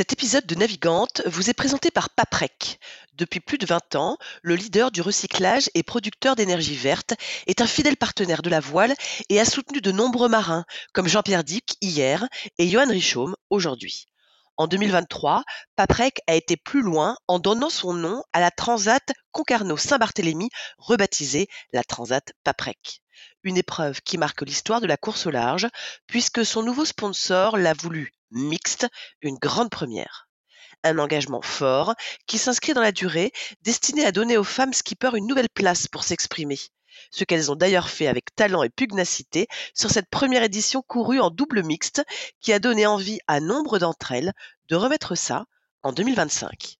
Cet épisode de Navigante vous est présenté par Paprec. Depuis plus de 20 ans, le leader du recyclage et producteur d'énergie verte est un fidèle partenaire de la voile et a soutenu de nombreux marins, comme Jean-Pierre Dick hier et Johan Richaume aujourd'hui. En 2023, Paprec a été plus loin en donnant son nom à la Transat Concarneau-Saint-Barthélemy, rebaptisée la Transat Paprec. Une épreuve qui marque l'histoire de la course au large, puisque son nouveau sponsor l'a voulu mixte, une grande première. Un engagement fort qui s'inscrit dans la durée, destiné à donner aux femmes skippers une nouvelle place pour s'exprimer. Ce qu'elles ont d'ailleurs fait avec talent et pugnacité sur cette première édition courue en double mixte qui a donné envie à nombre d'entre elles de remettre ça en 2025.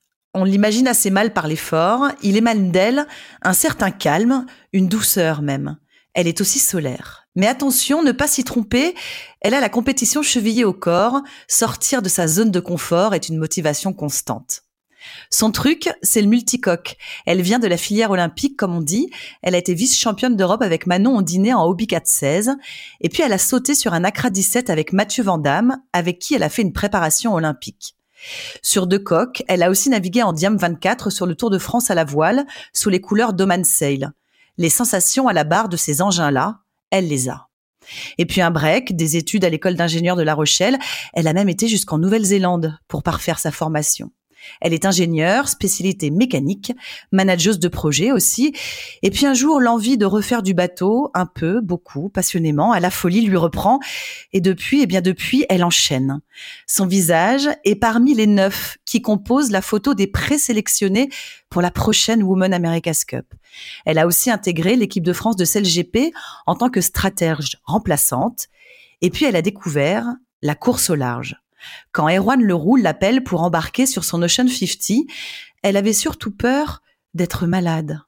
On l'imagine assez mal par l'effort, il émane d'elle un certain calme, une douceur même. Elle est aussi solaire. Mais attention, ne pas s'y tromper, elle a la compétition chevillée au corps, sortir de sa zone de confort est une motivation constante. Son truc, c'est le multicoque. Elle vient de la filière olympique, comme on dit. Elle a été vice-championne d'Europe avec Manon dîner en Hobby 416. Et puis elle a sauté sur un Accra 17 avec Mathieu Vandamme, avec qui elle a fait une préparation olympique. Sur deux coques, elle a aussi navigué en Diam 24 sur le Tour de France à la voile, sous les couleurs d'Oman Sail. Les sensations à la barre de ces engins-là, elle les a. Et puis un break, des études à l'école d'ingénieur de La Rochelle, elle a même été jusqu'en Nouvelle-Zélande pour parfaire sa formation. Elle est ingénieure, spécialité mécanique, manageuse de projet aussi. Et puis un jour, l'envie de refaire du bateau, un peu, beaucoup, passionnément, à la folie lui reprend. Et depuis, eh bien depuis, elle enchaîne. Son visage est parmi les neuf qui composent la photo des présélectionnés pour la prochaine Women America's Cup. Elle a aussi intégré l'équipe de France de CLGP en tant que stratège remplaçante. Et puis elle a découvert la course au large. Quand Erwan Leroux l'appelle pour embarquer sur son Ocean 50, elle avait surtout peur d'être malade.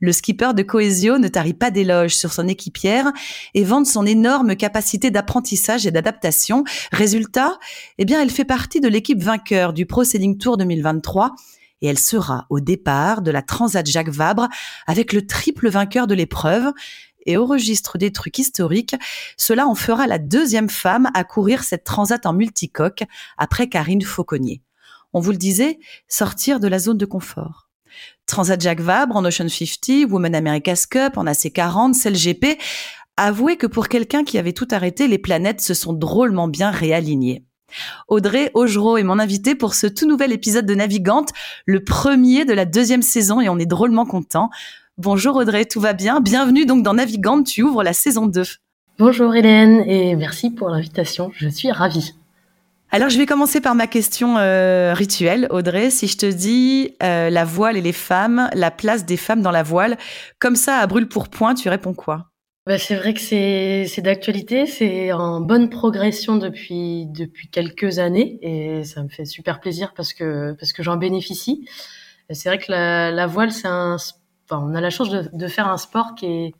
Le skipper de Coesio ne tarit pas d'éloges sur son équipière et vante son énorme capacité d'apprentissage et d'adaptation. Résultat, eh bien, elle fait partie de l'équipe vainqueur du Pro Tour 2023 et elle sera au départ de la Transat Jacques Vabre avec le triple vainqueur de l'épreuve et au registre des trucs historiques, cela en fera la deuxième femme à courir cette transat en multicoque après Karine Fauconnier. On vous le disait, sortir de la zone de confort. Transat Jacques Vabre en Ocean 50, Women America's Cup en AC40, CLGP. Avouez que pour quelqu'un qui avait tout arrêté, les planètes se sont drôlement bien réalignées. Audrey Augereau est mon invitée pour ce tout nouvel épisode de Navigante, le premier de la deuxième saison et on est drôlement content. Bonjour Audrey, tout va bien? Bienvenue donc dans Navigante, tu ouvres la saison 2. Bonjour Hélène et merci pour l'invitation, je suis ravie. Alors je vais commencer par ma question euh, rituelle, Audrey. Si je te dis euh, la voile et les femmes, la place des femmes dans la voile, comme ça à brûle pour point, tu réponds quoi? Bah, c'est vrai que c'est d'actualité, c'est en bonne progression depuis depuis quelques années et ça me fait super plaisir parce que parce que j'en bénéficie. C'est vrai que la, la voile c'est un on a la chance de, faire un sport qui est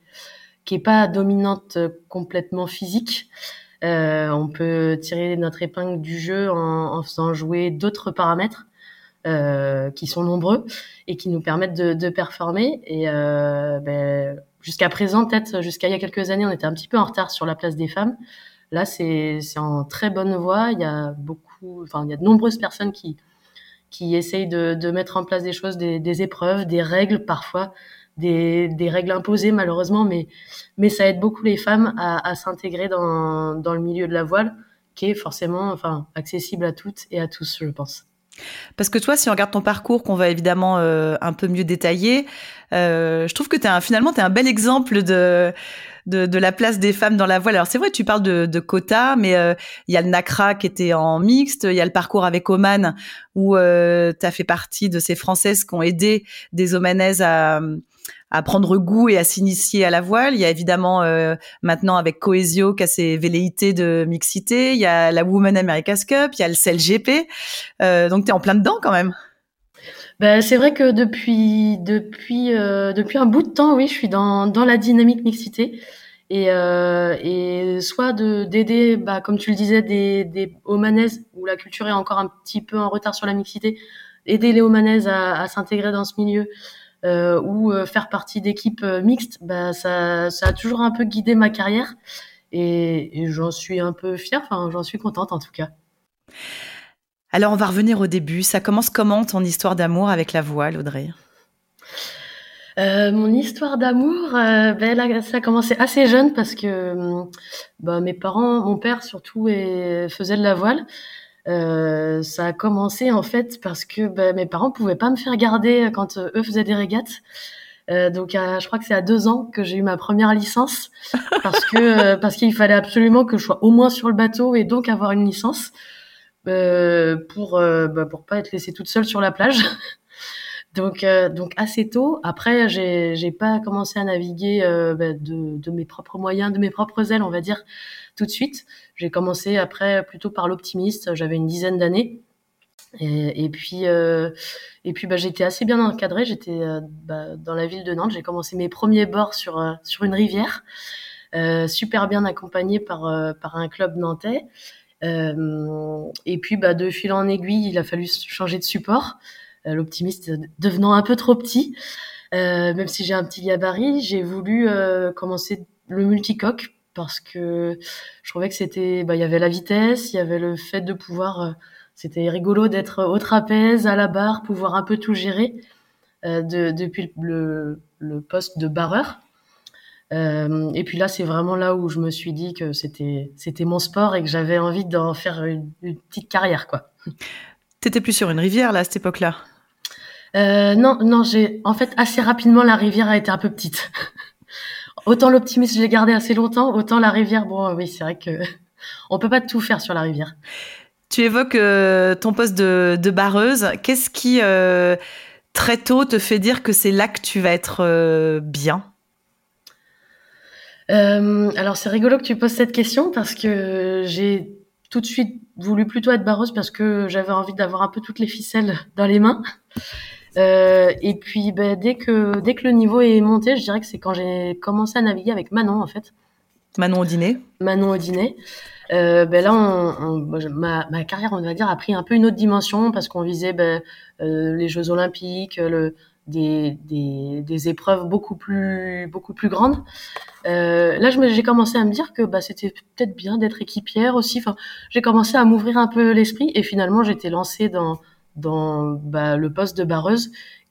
qui est pas dominante complètement physique. Euh, on peut tirer notre épingle du jeu en, faisant jouer d'autres paramètres euh, qui sont nombreux et qui nous permettent de, performer. Et euh, ben, jusqu'à présent, peut-être jusqu'à il y a quelques années, on était un petit peu en retard sur la place des femmes. Là, c'est en très bonne voie. Il y a beaucoup, enfin, il y a de nombreuses personnes qui qui essayent de, de, mettre en place des choses, des, des, épreuves, des règles parfois des, des, règles imposées malheureusement, mais, mais ça aide beaucoup les femmes à, à s'intégrer dans, dans le milieu de la voile, qui est forcément enfin, accessible à toutes et à tous, je pense. Parce que toi, si on regarde ton parcours, qu'on va évidemment euh, un peu mieux détailler, euh, je trouve que es un, finalement, tu es un bel exemple de, de, de, la place des femmes dans la voile. Alors c'est vrai, tu parles de, de quotas, mais euh, il y a le NACRA qui était en mixte, il y a le parcours avec Oman, où euh, tu as fait partie de ces Françaises qui ont aidé des Omanaises à à prendre goût et à s'initier à la voile. Il y a évidemment euh, maintenant avec Coesio qui a ses velléités de mixité. Il y a la Women America's Cup, il y a le CLGP. Euh, donc tu es en plein dedans quand même. Ben, c'est vrai que depuis depuis euh, depuis un bout de temps, oui, je suis dans dans la dynamique mixité et euh, et soit de d'aider, bah, comme tu le disais, des des Omanaises où la culture est encore un petit peu en retard sur la mixité, aider les Omanaises à, à s'intégrer dans ce milieu euh, ou euh, faire partie d'équipes euh, mixtes, bah, ça, ça a toujours un peu guidé ma carrière et, et j'en suis un peu fière, enfin j'en suis contente en tout cas. Alors on va revenir au début. Ça commence comment ton histoire d'amour avec la voile, Audrey euh, mon histoire d'amour, euh, ben là, ça a commencé assez jeune parce que bah, mes parents, mon père surtout, faisait de la voile. Euh, ça a commencé en fait parce que ben, mes parents pouvaient pas me faire garder quand eux faisaient des régates. Donc je crois que c'est à deux ans que j'ai eu ma première licence parce que parce qu'il fallait absolument que je sois au moins sur le bateau et donc avoir une licence pour bah, pour pas être laissée toute seule sur la plage. donc donc assez tôt. Après j'ai j'ai pas commencé à naviguer ben, de de mes propres moyens, de mes propres ailes, on va dire tout de suite. J'ai commencé après plutôt par l'optimiste. J'avais une dizaine d'années. Et, puis, euh, et puis bah, j'étais assez bien encadrée. J'étais euh, bah, dans la ville de Nantes. J'ai commencé mes premiers bords sur, euh, sur une rivière, euh, super bien accompagnée par, euh, par un club nantais. Et puis, bah, de fil en aiguille, il a fallu changer de support. L'optimiste devenant un peu trop petit, même si j'ai un petit gabarit, j'ai voulu commencer le multicoque parce que je trouvais que c'était, bah, il y avait la vitesse, il y avait le fait de pouvoir, euh, c'était rigolo d'être au trapèze, à la barre, pouvoir un peu tout gérer euh, de, depuis le, poste de barreur. Euh, et puis là, c'est vraiment là où je me suis dit que c'était c'était mon sport et que j'avais envie d'en faire une, une, petite carrière, quoi. T'étais plus sur une rivière là à cette époque-là? Euh, non, non, j'ai en fait assez rapidement la rivière a été un peu petite. autant l'optimisme, je l'ai gardé assez longtemps, autant la rivière, bon, oui, c'est vrai que on peut pas tout faire sur la rivière. Tu évoques euh, ton poste de, de barreuse. Qu'est-ce qui, euh, très tôt, te fait dire que c'est là que tu vas être bien? Euh, Alors, c'est rigolo que tu poses cette question parce que j'ai tout de suite voulu plutôt être barreuse parce que j'avais envie d'avoir un peu toutes les ficelles dans les mains. Euh, et puis ben, dès que dès que le niveau est monté, je dirais que c'est quand j'ai commencé à naviguer avec Manon en fait. Manon au dîner. Manon au dîner. Euh, ben là, on, on, ma, ma, carrière, on va dire, a pris un peu une autre dimension parce qu'on visait ben, euh, les Jeux Olympiques, le, des, des, des, épreuves beaucoup plus beaucoup plus grandes. Euh, là, j'ai commencé à me dire que bah, c'était peut-être bien d'être équipière aussi. Enfin, j'ai commencé à m'ouvrir un peu l'esprit et finalement, j'étais lancée dans dans bah, le poste de barreuse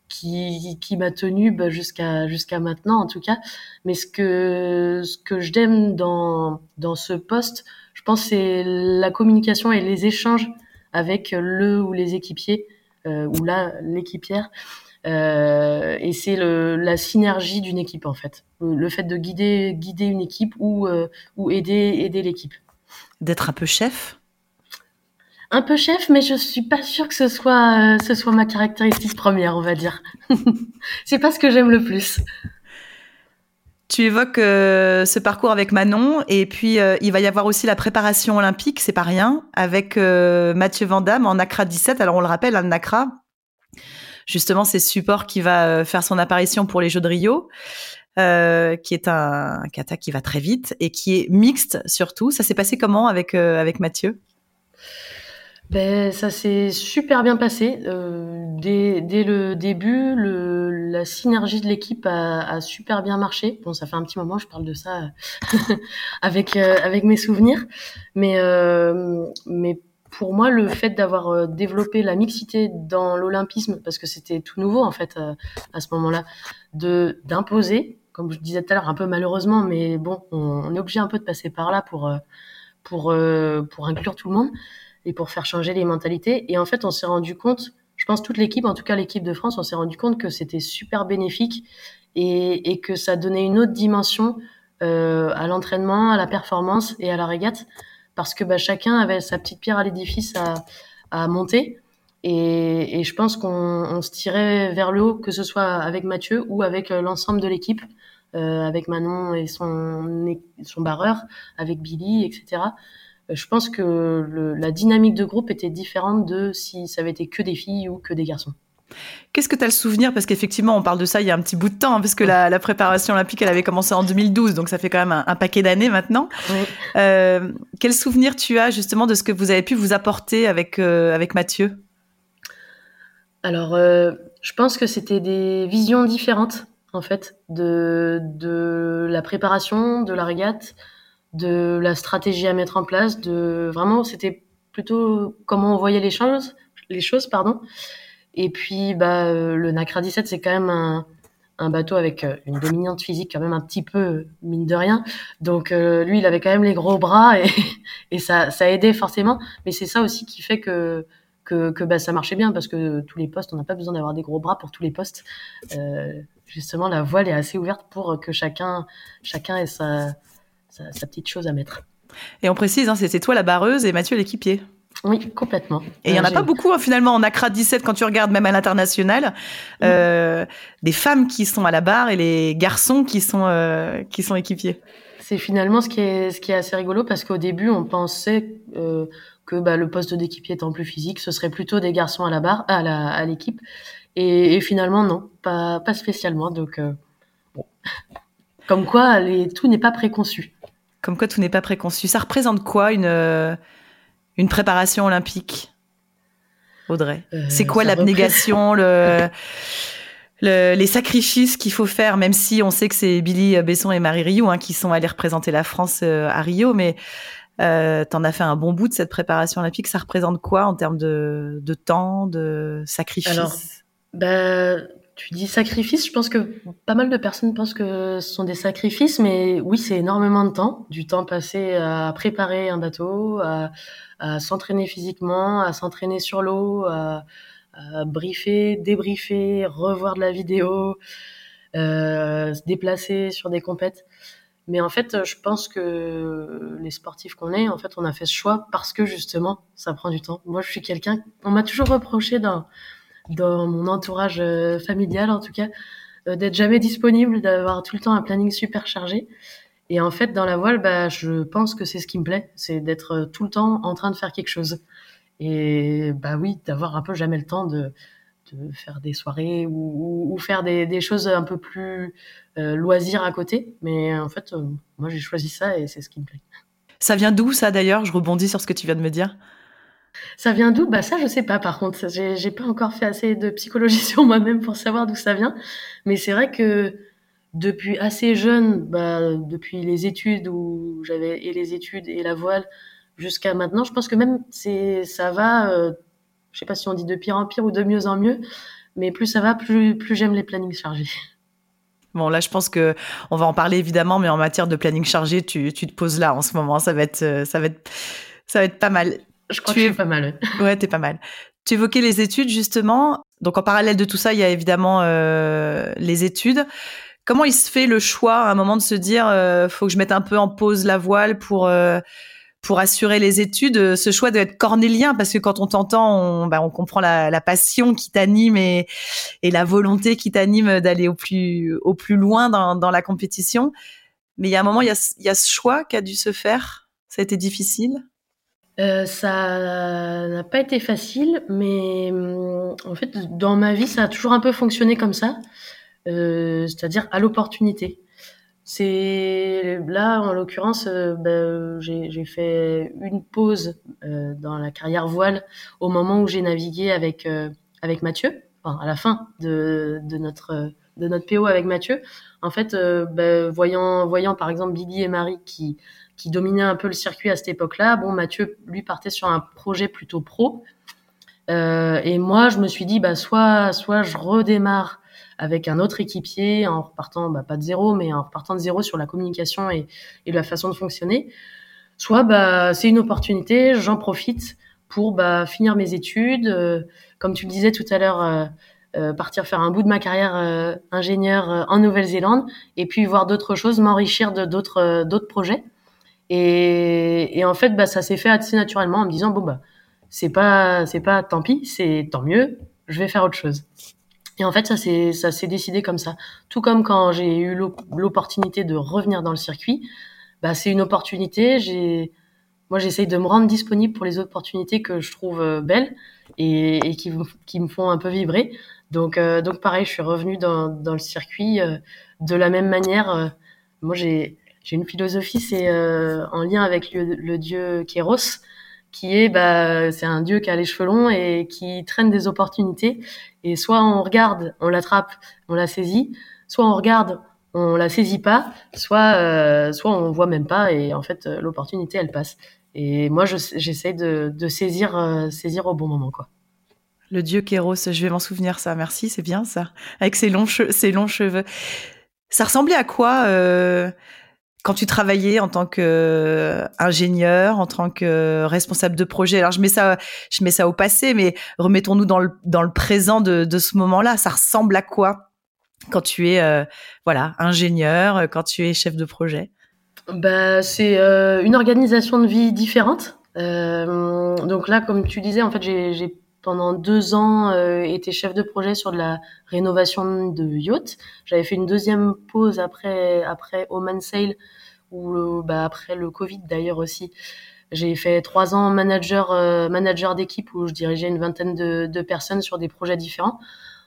qui, qui m'a tenue bah, jusqu'à jusqu'à maintenant en tout cas. Mais ce que ce que j'aime dans dans ce poste, je pense c'est la communication et les échanges avec le ou les équipiers euh, ou là l'équipière. Euh, et c'est la synergie d'une équipe en fait, le, fait de guider guider une équipe ou euh, ou aider aider l'équipe. D'être un peu chef? Un peu chef, mais je suis pas sûre que ce soit, euh, ce soit ma caractéristique première, on va dire. c'est pas ce que j'aime le plus. Tu évoques euh, ce parcours avec Manon, et puis euh, il va y avoir aussi la préparation olympique, c'est pas rien, avec Mathieu Vandamme en Accra 17. Alors on le rappelle, un Accra, justement, c'est ce support qui va euh, faire son apparition pour les Jeux de Rio. Euh, qui est un, kata qui va très vite et qui est mixte surtout. Ça s'est passé comment avec avec Mathieu? Ben, ça s'est super bien passé. Euh, dès, dès, le début, le, la synergie de l'équipe a, a, super bien marché. Bon, ça fait un petit moment, je parle de ça avec, euh, avec mes souvenirs. Mais, euh, mais pour moi, le fait d'avoir développé la mixité dans l'olympisme, parce que c'était tout nouveau en fait à ce moment-là, de d'imposer, comme je disais tout à l'heure, un peu malheureusement, mais bon, on, est obligé un peu de passer par là pour pour pour inclure tout le monde et pour faire changer les mentalités. Et en fait, on s'est rendu compte, je pense toute l'équipe, en tout cas l'équipe de France, on s'est rendu compte que c'était super bénéfique et, et, que ça donnait une autre dimension euh, à l'entraînement, à la performance et à la régate, parce que bah, chacun avait sa petite pierre à l'édifice à, à monter. Et, et je pense qu'on on se tirait vers le haut, que ce soit avec Mathieu ou avec euh, l'ensemble de l'équipe, euh, avec Manon et son, son barreur, avec Billy, etc. Euh, je pense que le, la dynamique de groupe était différente de si ça avait été que des filles ou que des garçons. Qu'est-ce que tu as le souvenir? Parce qu'effectivement, on parle de ça il y a un petit bout de temps, hein, parce que la, la, préparation olympique, elle avait commencé en 2012, donc ça fait quand même un, un paquet d'années maintenant. Oui. Euh, quel souvenir tu as justement de ce que vous avez pu vous apporter avec, euh, avec Mathieu? Alors, euh, je pense que c'était des visions différentes, en fait, de, de la préparation, de la régate, de la stratégie à mettre en place, de vraiment c'était plutôt comment on voyait les choses, les choses pardon. Et puis bah euh, le Nacra 17 c'est quand même un, bateau avec euh, une dominante physique quand même un petit peu mine de rien. Donc euh, lui il avait quand même les gros bras et, ça ça aidait forcément. Mais c'est ça aussi qui fait que que, bah, ça marchait bien parce que tous les postes on n'a pas besoin d'avoir des gros bras pour tous les postes. Euh, justement la voile est assez ouverte pour que chacun chacun ait sa sa, petite chose à mettre. Et on précise, hein, c'était toi la barreuse et Mathieu l'équipier. Oui, complètement. Et il y en a pas beaucoup hein, finalement en Accra 17 quand tu regardes même à l'international, euh, des femmes qui sont à la barre et les garçons qui sont euh, qui sont équipiers. C'est finalement ce qui est ce qui est assez rigolo parce qu'au début on pensait euh, que bah, le poste d'équipier étant plus physique, ce serait plutôt des garçons à la barre, à la à l'équipe. Et, et, finalement non, pas pas spécialement. Donc euh, bon. Comme quoi, les, tout n'est pas préconçu. Comme quoi, tout n'est pas préconçu. Ça représente quoi une, euh, une préparation olympique, Audrey. Euh, C'est quoi l'abnégation, le, le, les sacrifices qu'il faut faire, même si on sait que c'est Billy Besson et Marie Rio hein, qui sont allés représenter la France euh, à Rio, mais euh, t'en as fait un bon bout de cette préparation olympique. Ça représente quoi en termes de, de temps, de sacrifices? Alors, bah, tu dis sacrifice, je pense que pas mal de personnes pensent que ce sont des sacrifices, mais oui, c'est énormément de temps, du temps passé à préparer un bateau, à, s'entraîner physiquement, à s'entraîner sur l'eau, à, à, briefer, débriefer, revoir de la vidéo, euh, se déplacer sur des compètes. Mais en fait, je pense que les sportifs qu'on est, en fait, on a fait ce choix parce que justement, ça prend du temps. Moi, je suis quelqu'un, on m'a toujours reproché dans dans mon entourage euh, familial en tout cas, euh, d'être jamais disponible, d'avoir tout le temps un planning super chargé. Et en fait, dans la voile, bah, je pense que c'est ce qui me plaît, c'est d'être euh, tout le temps en train de faire quelque chose. Et bah oui, d'avoir un peu jamais le temps de, faire des soirées ou, faire des, choses un peu plus loisirs à côté. Mais en fait, moi, j'ai choisi ça et c'est ce qui me plaît. Ça vient d'où ça d'ailleurs? Je rebondis sur ce que tu viens de me dire. Ça vient d'où? Bah ça, je sais pas. Par contre, j'ai, j'ai pas encore fait assez de psychologie sur moi-même pour savoir d'où ça vient. Mais c'est vrai que depuis assez jeune, bah, depuis les études où j'avais et les études et la voile jusqu'à maintenant, je pense que même c'est ça va. Euh, je sais pas si on dit de pire en pire ou de mieux en mieux, mais plus ça va, plus plus j'aime les plannings chargés. Bon, là, je pense que on va en parler évidemment, mais en matière de planning chargé, tu, tu te poses là en ce moment. Ça va être, euh, ça va être, ça va être pas mal. Je crois tu que es... pas mal. Ouais, t'es pas mal. Tu évoquais les études justement. Donc en parallèle de tout ça, il y a évidemment euh, les études. Comment il se fait le choix à un moment de se dire euh, faut que je mette un peu en pause la voile pour euh, pour assurer les études? Ce choix doit être cornélien parce que quand on t'entend, on, bah, on comprend la, la passion qui t'anime et, et la volonté qui t'anime d'aller au plus au plus loin dans, dans la compétition. Mais il y a un moment, il y a, il y a ce choix qui a dû se faire? Ça a été difficile? Euh, ça n'a pas été facile, mais hum, en fait, dans ma vie, ça a toujours un peu fonctionné comme ça, euh, c'est-à-dire à, l'opportunité. C'est là, en l'occurrence, euh, ben, j'ai fait une pause euh, dans la carrière voile au moment où j'ai navigué avec euh, avec Mathieu, enfin, à la fin de, de notre de notre PO avec Mathieu. En fait, ben, voyant voyant par exemple Bibi et Marie qui qui dominait un peu le circuit à cette époque-là. Bon, Mathieu, lui, partait sur un projet plutôt pro. Euh, et moi, je me suis dit, bah, soit, soit je redémarre avec un autre équipier en repartant, bah, pas de zéro, mais en repartant de zéro sur la communication et, et la façon de fonctionner. Soit, bah, c'est une opportunité, j'en profite pour bah, finir mes études. Euh, comme tu le disais tout à l'heure, euh, euh, partir faire un bout de ma carrière euh, ingénieur euh, en Nouvelle-Zélande et puis voir d'autres choses, m'enrichir de d'autres d'autres projets. Et, et, en fait, bah, ça s'est fait assez naturellement en me disant bon bah c'est pas c'est pas tant pis, c'est tant mieux, je vais faire autre chose. Et en fait, ça s'est ça s'est décidé comme ça. Tout comme quand j'ai eu l'opportunité de revenir dans le circuit, bah c'est une opportunité. J'ai moi j'essaye de me rendre disponible pour les opportunités que je trouve belles et, et qui, qui me font un peu vibrer. Donc, euh, donc pareil, je suis revenue dans, dans le circuit euh, de la même manière. Euh, moi, j'ai j'ai une philosophie, c'est en lien avec le, dieu Kéros, qui est, bah, c'est un dieu qui a les cheveux longs et qui traîne des opportunités. Et soit on regarde, on l'attrape, on la saisit, soit on regarde, on la saisit pas, soit, euh, soit on voit même pas et en fait l'opportunité elle passe. Et moi, j'essaie de, saisir, saisir au bon moment, quoi. Le dieu Kéros, je vais m'en souvenir ça. Merci, c'est bien ça. Avec ses longs, ses longs cheveux. Ça ressemblait à quoi euh, quand tu travaillais en tant qu'ingénieur, en tant que responsable de projet Alors je mets ça, je mets ça au passé, mais remettons-nous dans le dans le présent de, de ce moment-là. Ça ressemble à quoi quand tu es euh, voilà ingénieur, quand tu es chef de projet? Bah, c'est euh, une organisation de vie différente. Euh, donc là, comme tu disais, en fait, j'ai pendant deux ans euh, été chef de projet sur de la rénovation de yachts. J'avais fait une deuxième pause après après Oman Sail ou bah, après le Covid d'ailleurs aussi. J'ai fait trois ans manager euh, manager d'équipe où je dirigeais une vingtaine de, de personnes sur des projets différents.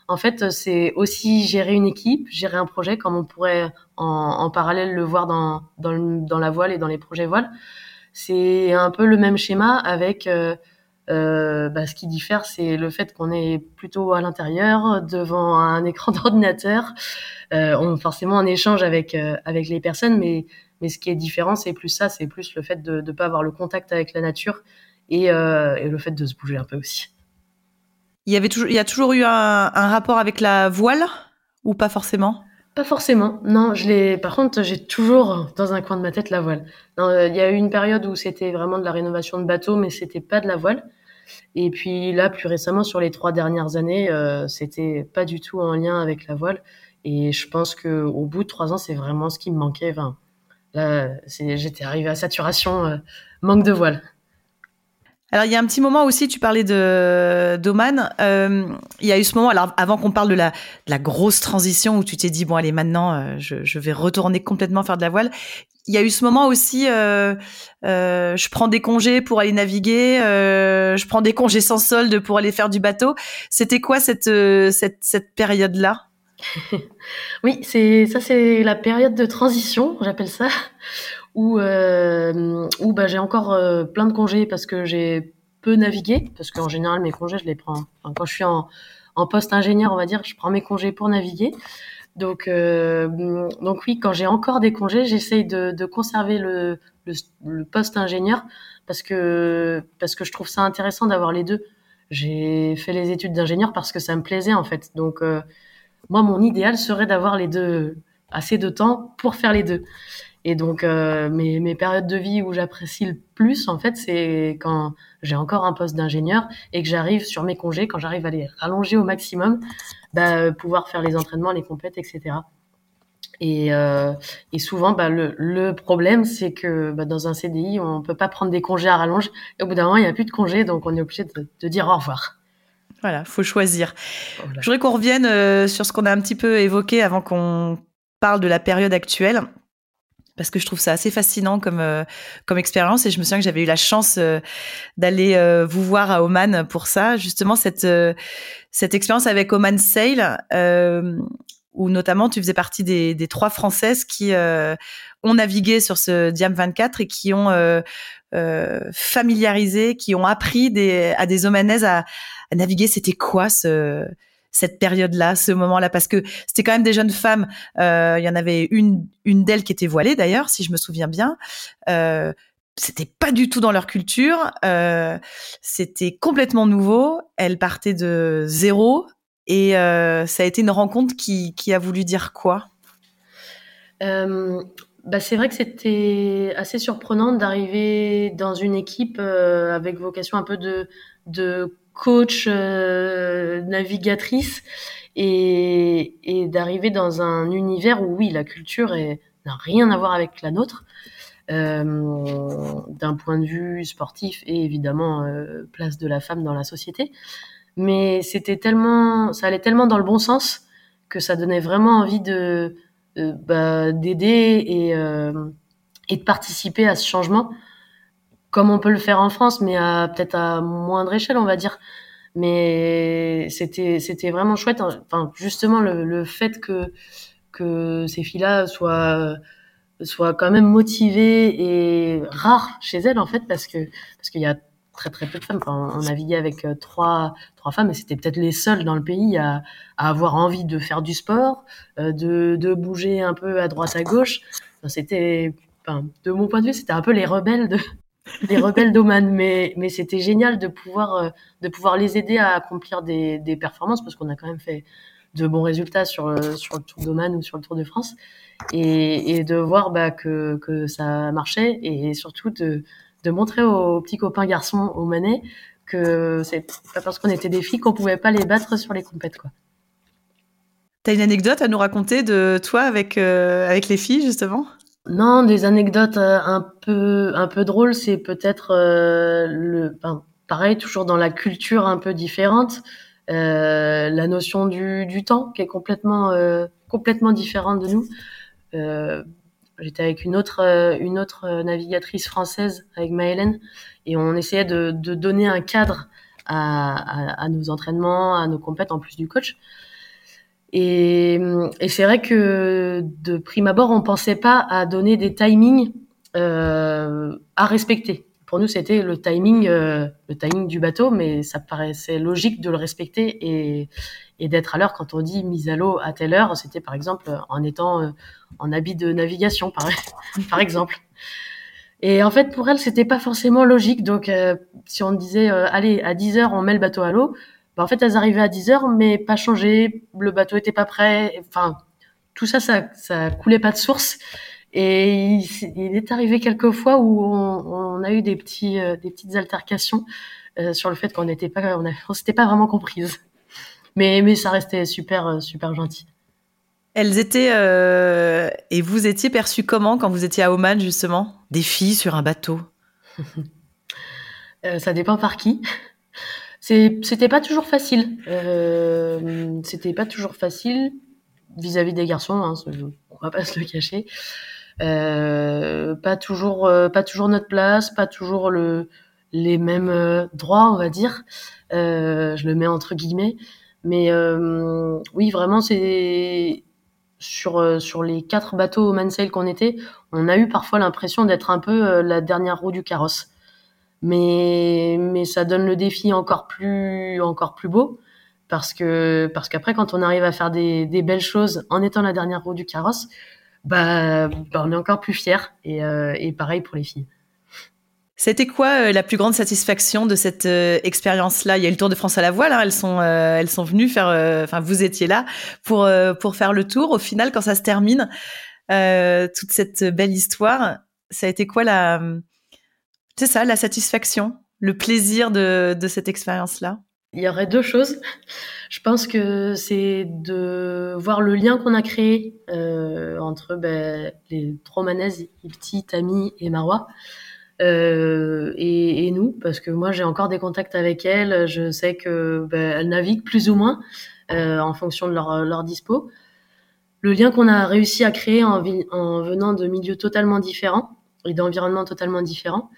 En fait, c'est aussi gérer une équipe, gérer un projet, comme on pourrait en, en parallèle le voir dans, dans, dans, la voile et dans les projets voile. C'est un peu le même schéma avec euh, euh, bah, ce qui diffère, c'est le fait qu'on est plutôt à l'intérieur, devant un écran d'ordinateur. Euh, on forcément en échange avec euh, avec les personnes, mais mais ce qui est différent, c'est plus ça, c'est plus le fait de ne pas avoir le contact avec la nature et, euh, et, le fait de se bouger un peu aussi. Il y avait toujours, il y a toujours eu un, un rapport avec la voile ou pas forcément? Pas forcément. Non, je l'ai. Par contre, j'ai toujours dans un coin de ma tête la voile. Non, il y a eu une période où c'était vraiment de la rénovation de bateaux, mais c'était pas de la voile. Et puis là, plus récemment, sur les trois dernières années, euh, c'était pas du tout en lien avec la voile. Et je pense que au bout de trois ans, c'est vraiment ce qui me manquait. Enfin, là, j'étais arrivée à saturation, euh, manque de voile. Alors il y a un petit moment aussi, tu parlais d'Oman. Euh, il y a eu ce moment, alors avant qu'on parle de la, grosse transition où tu t'es dit bon allez maintenant euh, je, vais retourner complètement faire de la voile il y a eu ce moment aussi, euh, je prends des congés pour aller naviguer, je prends des congés sans solde pour aller faire du bateau. C'était quoi cette, cette, cette période-là? Oui, c'est ça, c'est la période de transition, j'appelle ça, où, euh, où bah, j'ai encore euh, plein de congés parce que j'ai peu navigué, parce qu'en général mes congés je les prends enfin, quand je suis en, en poste ingénieur, on va dire, je prends mes congés pour naviguer. Donc, euh, donc oui, quand j'ai encore des congés, j'essaye de, de, conserver le, le, le, poste ingénieur parce que parce que je trouve ça intéressant d'avoir les deux. J'ai fait les études d'ingénieur parce que ça me plaisait en fait. Donc euh, moi, mon idéal serait d'avoir les deux, assez de temps pour faire les deux. Et donc euh, mes, mes périodes de vie où j'apprécie le plus, en fait, c'est quand j'ai encore un poste d'ingénieur et que j'arrive sur mes congés, quand j'arrive à les rallonger au maximum, bah, pouvoir faire les entraînements, les compètes, etc. Et, euh, et souvent, bah, le, le problème, c'est que bah, dans un CDI, on peut pas prendre des congés à rallonge. Et au bout d'un moment, il n'y a plus de congés, donc on est obligé de, de dire au revoir. Voilà, faut choisir. Voilà. Je voudrais qu'on revienne euh, sur ce qu'on a un petit peu évoqué avant qu'on parle de la période actuelle parce que je trouve ça assez fascinant comme euh, comme expérience et je me souviens que j'avais eu la chance euh, d'aller euh, vous voir à Oman pour ça. Justement cette euh, cette expérience avec Oman Sail euh, où notamment tu faisais partie des, des trois françaises qui ont navigué sur ce Diam 24 et qui ont familiarisé qui ont appris des à des Omanaises à, à naviguer. C'était quoi ce cette période-là, ce moment-là, parce que c'était quand même des jeunes femmes. Euh, il y en avait une, une d'elles qui était voilée d'ailleurs, si je me souviens bien. Euh, c'était pas du tout dans leur culture. Euh, c'était complètement nouveau. Elles partaient de zéro et ça a été une rencontre qui, a voulu dire quoi? Bah, c'est vrai que c'était assez surprenant d'arriver dans une équipe avec vocation un peu de, de coach euh, navigatrice et, et d'arriver dans un univers où oui la culture n'a rien à voir avec la nôtre euh, d'un point de vue sportif et évidemment euh, place de la femme dans la société. Mais c'était tellement ça allait tellement dans le bon sens que ça donnait vraiment envie de bah, d'aider et, euh, et de participer à ce changement comme on peut le faire en France, mais peut-être à moindre échelle, on va dire. Mais c'était c'était vraiment chouette. Enfin, justement le, le fait que que ces filles-là soient soient quand même motivées et rares chez elles en fait, parce que parce qu'il y a très très peu de femmes. Enfin, on naviguait avec euh, trois trois femmes et c'était peut-être les seules dans le pays à, à, avoir envie de faire du sport, euh, de, de bouger un peu à droite à gauche. Enfin, c'était, enfin, de mon point de vue, c'était un peu les rebelles de les rebelles d'Oman, mais mais c'était génial de pouvoir euh, de pouvoir les aider à accomplir des, des performances parce qu'on a quand même fait de bons résultats sur sur le Tour d'Oman ou sur le Tour de France. Et, et de voir bah, que que ça marchait et surtout de de montrer aux petits copains garçons au manet que c'est pas parce qu'on était des filles qu'on pouvait pas les battre sur les compètes. T'as une anecdote à nous raconter de toi avec euh, avec les filles justement? Non, des anecdotes euh, un peu un peu drôles, c'est peut-être euh, le ben, pareil toujours dans la culture un peu différente, euh, la notion du, du temps qui est complètement euh, complètement différente de nous. J'étais avec une autre, une autre navigatrice française, avec Maëlène, et on essayait de, de donner un cadre à, à, à, nos entraînements, à nos compètes, en plus du coach. Et, et c'est vrai que de prime abord, on pensait pas à donner des timings euh, à respecter. Pour nous, c'était le timing, euh, le timing du bateau, mais ça paraissait logique de le respecter et, et d'être à l'heure quand on dit mise à l'eau à telle heure. C'était par exemple en étant euh, en habit de navigation, par, par exemple. Et en fait, pour elle, c'était pas forcément logique. Donc, euh, si on disait, euh, allez, à 10 heures, on met le bateau à l'eau, bah, en fait, elles arrivaient à 10 heures, mais pas changé, le bateau était pas prêt. Enfin, tout ça, ça, ça coulait pas de source. Et il, il est arrivé quelques fois où on, on a eu des petits, euh, des petites altercations euh, sur le fait qu'on n'était pas, on, s'était pas vraiment comprises. Mais, mais ça restait super, euh, super gentil. Elles étaient euh, et vous étiez perçus comment quand vous étiez à Oman justement? Des filles sur un bateau? Ça dépend par qui. C'était pas toujours facile. Euh, C'était pas toujours facile vis-à-vis -vis des garçons. Hein, on va pas se le cacher. Euh, pas toujours, euh, pas toujours notre place, pas toujours le, les mêmes droits, on va dire. Je le mets entre guillemets. Mais oui, vraiment, c'est sur sur les quatre bateaux au Mansail qu'on était, on a eu parfois l'impression d'être un peu la dernière roue du carrosse. Mais mais ça donne le défi encore plus encore plus beau parce que parce qu'après quand on arrive à faire des, des belles choses en étant la dernière roue du carrosse, bah, bah on est encore plus fiers et, euh, et pareil pour les filles. C'était quoi euh, la plus grande satisfaction de cette euh, expérience-là? Il y a eu le Tour de France à la voile, hein, elles sont elles sont venues faire, enfin vous étiez là pour pour faire le tour. Au final, quand ça se termine, toute cette belle histoire, ça a été quoi la c'est ça la satisfaction, le plaisir de cette expérience-là Il y aurait deux choses. Je pense que c'est de voir le lien qu'on a créé entre ben, les trois manaises, Ipti, Tami et Marwa. Euh, et, nous, parce que moi j'ai encore des contacts avec elles, je sais que ben, elles naviguent plus ou moins euh, en fonction de leur, leur dispo. Le lien qu'on a réussi à créer en, venant de milieux totalement différents et d'environnements totalement différents.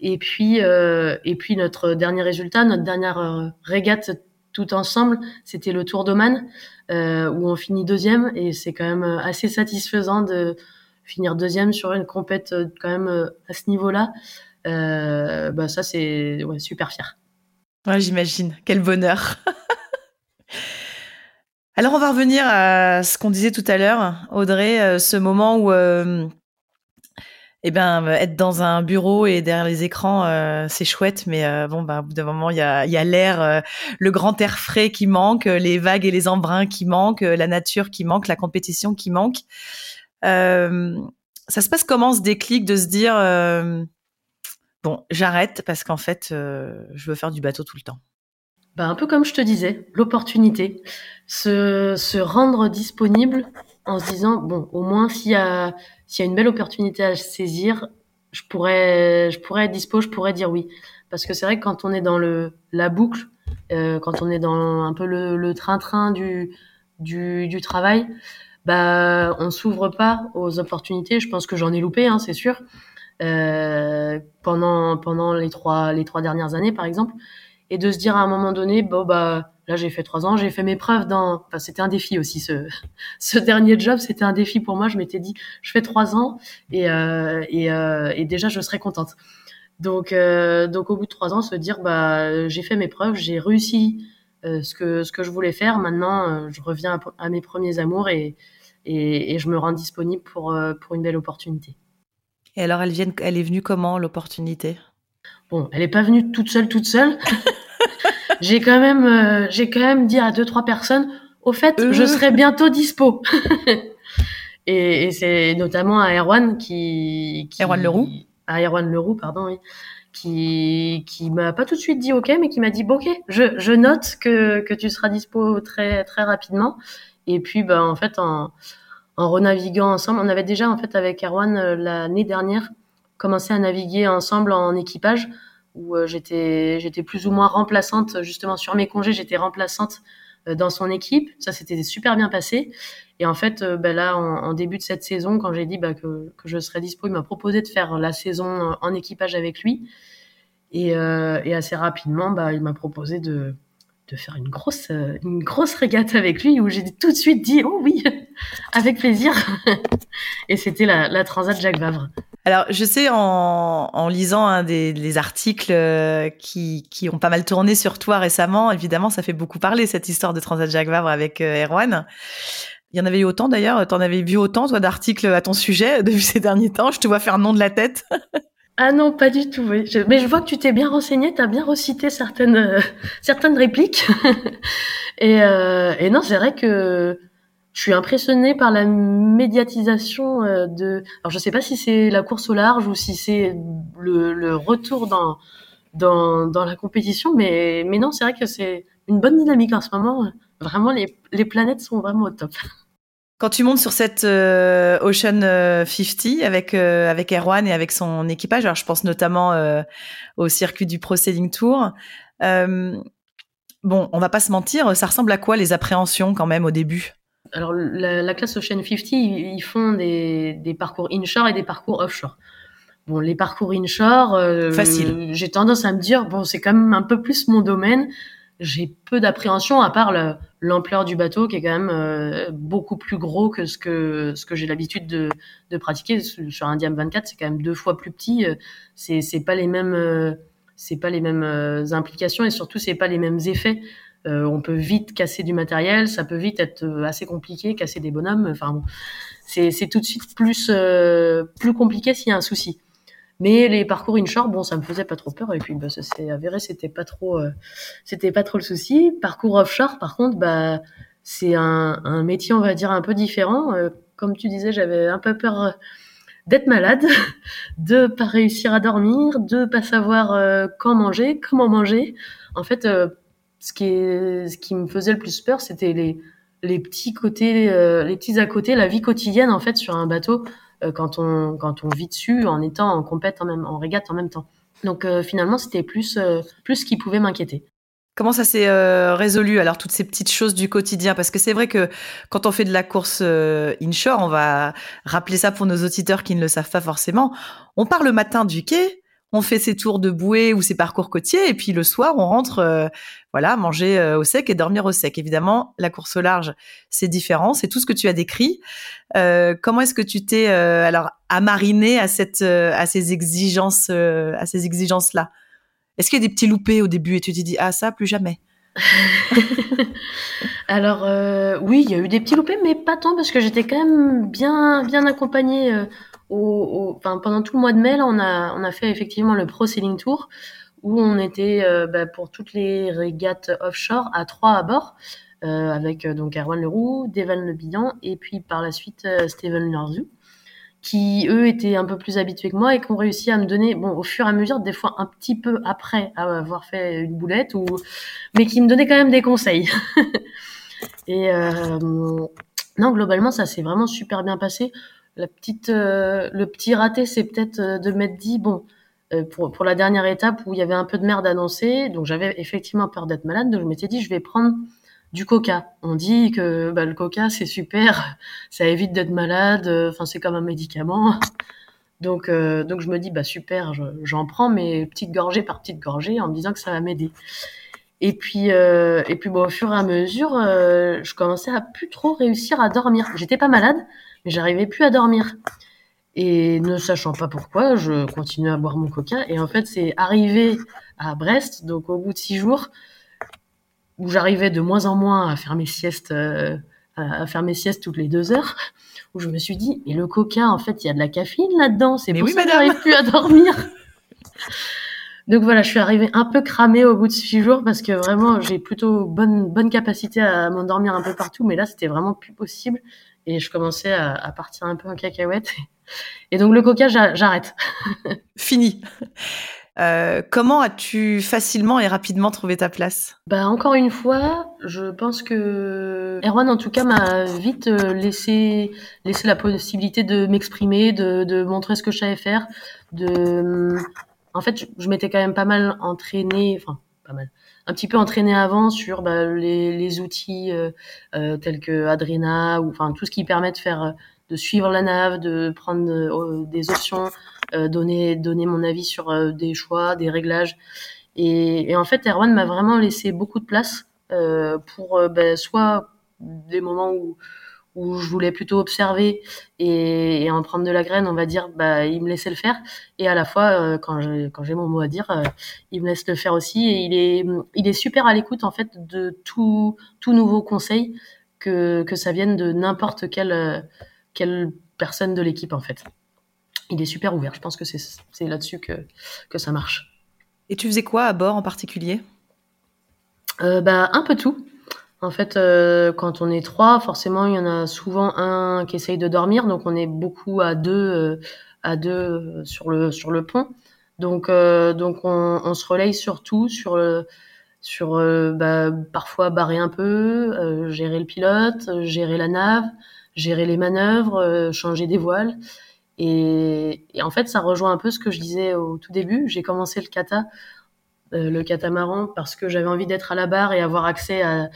Et puis, euh, et puis notre dernier résultat, notre dernière euh, régate tout ensemble, c'était le Tour d'Oman euh, où on finit deuxième et c'est quand même assez satisfaisant de finir deuxième sur une compète euh, quand même euh, à ce niveau-là, euh, bah ça c'est super fier. Ouais, j'imagine. Quel bonheur. Alors on va revenir à ce qu'on disait tout à l'heure, Audrey, ce moment où eh ben, être dans un bureau et derrière les écrans, euh, c'est chouette, mais euh, bon, bah, au bout d'un moment, il y a, l'air, euh, le grand air frais qui manque, les vagues et les embruns qui manquent, la nature qui manque, la compétition qui manque. ça se passe comment ce déclic de se dire, bon, j'arrête parce qu'en fait, je veux faire du bateau tout le temps? Bah, un peu comme je te disais, l'opportunité, se rendre disponible en se disant bon, au moins s'il y a s'il y a une belle opportunité à saisir, je pourrais je pourrais être dispo, je pourrais dire oui. Parce que c'est vrai que quand on est dans le la boucle, euh, quand on est dans un peu le train-train du, du du travail, bah on s'ouvre pas aux opportunités. Je pense que j'en ai loupé, hein, c'est sûr. Euh, pendant pendant les trois les trois dernières années par exemple et de se dire à un moment donné bon bah Là, j'ai fait trois ans, j'ai fait mes preuves dans. Enfin, c'était un défi aussi. Ce, ce dernier job, c'était un défi pour moi. Je m'étais dit, je fais trois ans et, euh, et, euh, et déjà, je serai contente. Donc, euh, donc, au bout de trois ans, se dire, bah, j'ai fait mes preuves, j'ai réussi euh, ce que ce que je voulais faire. Maintenant, euh, je reviens à, mes premiers amours et, et, et je me rends disponible pour euh, pour une belle opportunité. Et alors, elle vient, elle est venue comment l'opportunité? Bon, elle est pas venue toute seule, toute seule. j'ai quand même, euh, j'ai quand même dit à deux trois personnes, au fait, je euh. serai bientôt dispo. et, et c'est notamment à Erwan qui, qui Erwan Leroux. À Erwan Leroux, pardon, oui, qui qui m'a pas tout de suite dit OK, mais qui m'a dit bon, OK, je, je note que que tu seras dispo très très rapidement. Et puis, ben en fait, en en renaviguant ensemble, on avait déjà en fait avec Erwan euh, l'année dernière commencé à naviguer ensemble en équipage où euh, j'étais j'étais plus ou moins remplaçante justement sur mes congés, j'étais remplaçante euh, dans son équipe. Ça s'était super bien passé. Et en fait, euh, bah là, en, début de cette saison, quand j'ai dit bah, que, que, je serais dispo, il m'a proposé de faire la saison en équipage avec lui. Et, et assez rapidement, bah, il m'a proposé de, de faire une grosse, une grosse régate avec lui où j'ai tout de suite dit oh oui, avec plaisir. et c'était la, la Transat Jacques Vavre. Alors, je sais en, en lisant un des les articles euh, qui, qui ont pas mal tourné sur toi récemment, évidemment, ça fait beaucoup parler cette histoire de Transat Jacques Vabre avec euh, Erwan. Il y en avait eu autant d'ailleurs. T'en avais vu autant toi d'articles à ton sujet depuis ces derniers temps. Je te vois faire nom de la tête. ah non, pas du tout. Oui. mais je vois que tu t'es bien renseigné, t'as bien recité certaines euh, certaines répliques. et, euh, et non, c'est vrai que je suis impressionnée par la médiatisation euh, de. Alors je sais pas si c'est la course au large ou si c'est le, retour dans, dans la compétition, mais mais non, c'est vrai que c'est une bonne dynamique en ce moment. Vraiment, les les planètes sont vraiment au top. Quand tu montes sur cette euh, Ocean 50 euh, avec avec Erwan et avec son équipage, alors je pense notamment au circuit du Pro Sailing Tour. bon, on va pas se mentir, ça ressemble à quoi les appréhensions quand même au début? Alors, la, la, classe Ocean 50, ils, font des, des, parcours inshore et des parcours offshore. Bon, les parcours inshore, euh, facile. J'ai tendance à me dire, bon, c'est quand même un peu plus mon domaine. J'ai peu d'appréhension à part l'ampleur du bateau qui est quand même euh, beaucoup plus gros que ce que ce que j'ai l'habitude de, de pratiquer sur un Diam 24. C'est quand même deux fois plus petit. C'est c'est pas les mêmes euh, c'est pas les mêmes implications et surtout c'est pas les mêmes effets. Euh, on peut vite casser du matériel, ça peut vite être euh, assez compliqué, casser des bonhommes. Enfin bon, c'est tout de suite plus euh, plus compliqué s'il y a un souci. Mais les parcours inshore, bon, ça me faisait pas trop peur et puis bah, ça s'est avéré, c'était pas trop, c'était pas trop le souci. Parcours offshore, par contre, bah c'est un, un, métier, on va dire, un peu différent. comme tu disais, j'avais un peu peur d'être malade, de pas réussir à dormir, de pas savoir quand manger, comment manger. En fait, ce qui me faisait le plus peur, c'était les, petits côtés, euh, les petits à côté, la vie quotidienne en fait sur un bateau euh, quand on vit dessus en étant en compète en même en régate en même temps. Donc euh, finalement, c'était plus plus ce qui pouvait m'inquiéter. Comment ça s'est résolu alors toutes ces petites choses du quotidien? Parce que c'est vrai que quand on fait de la course inshore, on va rappeler ça pour nos auditeurs qui ne le savent pas forcément. On part le matin du quai, on fait ses tours de bouée ou ses parcours côtiers et puis le soir on rentre voilà manger euh, au sec et dormir au sec. Évidemment la course au large c'est différent c'est tout ce que tu as décrit. Euh, comment est-ce que tu t'es alors amariné à cette à ces exigences à ces exigences là est-ce qu'il y a des petits loupés au début et tu te dis ah ça plus jamais? Alors euh, oui, il y a eu des petits loupés, mais pas tant parce que j'étais quand même bien bien accompagnée. Euh, pendant tout le mois de mai, là, on a on a fait effectivement le Pro Sailing Tour où on était euh, bah, pour toutes les régates offshore à trois à bord. avec donc Erwan Leroux, Devan Le Billan et puis par la suite Steven Lorzu qui eux étaient un peu plus habitués que moi et qui ont réussi à me donner, bon, au fur et à mesure, des fois un petit peu après avoir fait une boulette, ou mais qui me donnaient quand même des conseils. et euh, non, globalement, ça s'est vraiment super bien passé. La euh, le petit raté, c'est peut-être euh, de m'être dit, bon, pour, pour la dernière étape où il y avait un peu de merde annoncée, donc j'avais effectivement peur d'être malade, donc je m'étais dit, je vais prendre du coca. On dit que bah, le coca c'est super, ça évite d'être malade, enfin c'est comme un médicament. Donc euh, donc je me dis bah super, j'en prends mais petite gorgée par petite gorgée en me disant que ça va m'aider. Et puis euh, et puis au fur et à mesure, euh, je commençais à plus trop réussir à dormir. J'étais pas malade, mais j'arrivais plus à dormir. Et ne sachant pas pourquoi, je continuais à boire mon coca. Et en fait, c'est arrivé à Brest, donc au bout de six jours, où j'arrivais de moins en moins à faire mes siestes, euh, à faire mes siestes toutes les deux heures, où je me suis dit, et le coca, en fait, il y a de la caféine là-dedans, c'est pour ça que j'arrive plus à dormir. Donc voilà, je suis arrivée un peu cramée au bout de six jours parce que vraiment j'ai plutôt bonne bonne capacité à m'endormir un peu partout, mais là c'était vraiment plus possible et je commençais à, à, partir un peu en cacahuète. Et donc le coca, j'arrête. Fini. Euh, comment as-tu facilement et rapidement trouvé ta place? Bah encore une fois, je pense que Erwan en tout cas m'a vite euh, laissé laissé la possibilité de m'exprimer, de, de montrer ce que je savais faire. De, en fait, je, m'étais quand même pas mal entraînée, enfin pas mal, un petit peu entraînée avant sur bah, les, les, outils euh, euh, tels que Adrena ou enfin tout ce qui permet de faire de suivre la nave, de prendre des options euh, donner donner mon avis sur euh, des choix, des réglages. Et, et en fait, Erwan m'a vraiment laissé beaucoup de place euh, pour ben, soit des moments où où je voulais plutôt observer et, et, en prendre de la graine, on va dire, bah, il me laissait le faire. Et à la fois, euh, quand j'ai quand mon mot à dire, euh, il me laisse le faire aussi. Et il est il est super à l'écoute en fait de tout tout nouveau conseil que que ça vienne de n'importe quelle quelle personne de l'équipe en fait il est super ouvert. Je pense que c'est là-dessus que, que ça marche. Et tu faisais quoi à bord en particulier? Euh, bah, Un peu tout. En fait, euh, quand on est trois, forcément, il y en a souvent un qui essaye de dormir, donc on est beaucoup à deux, euh, à deux sur le sur le pont. Donc donc on, on, se relaye surtout sur le sur bah, parfois barrer un peu, gérer le pilote, gérer la nave, gérer les manœuvres, changer des voiles. Et, et, en fait, ça rejoint un peu ce que je disais au tout début. J'ai commencé le kata, euh, le catamaran, parce que j'avais envie d'être à la barre et avoir accès à,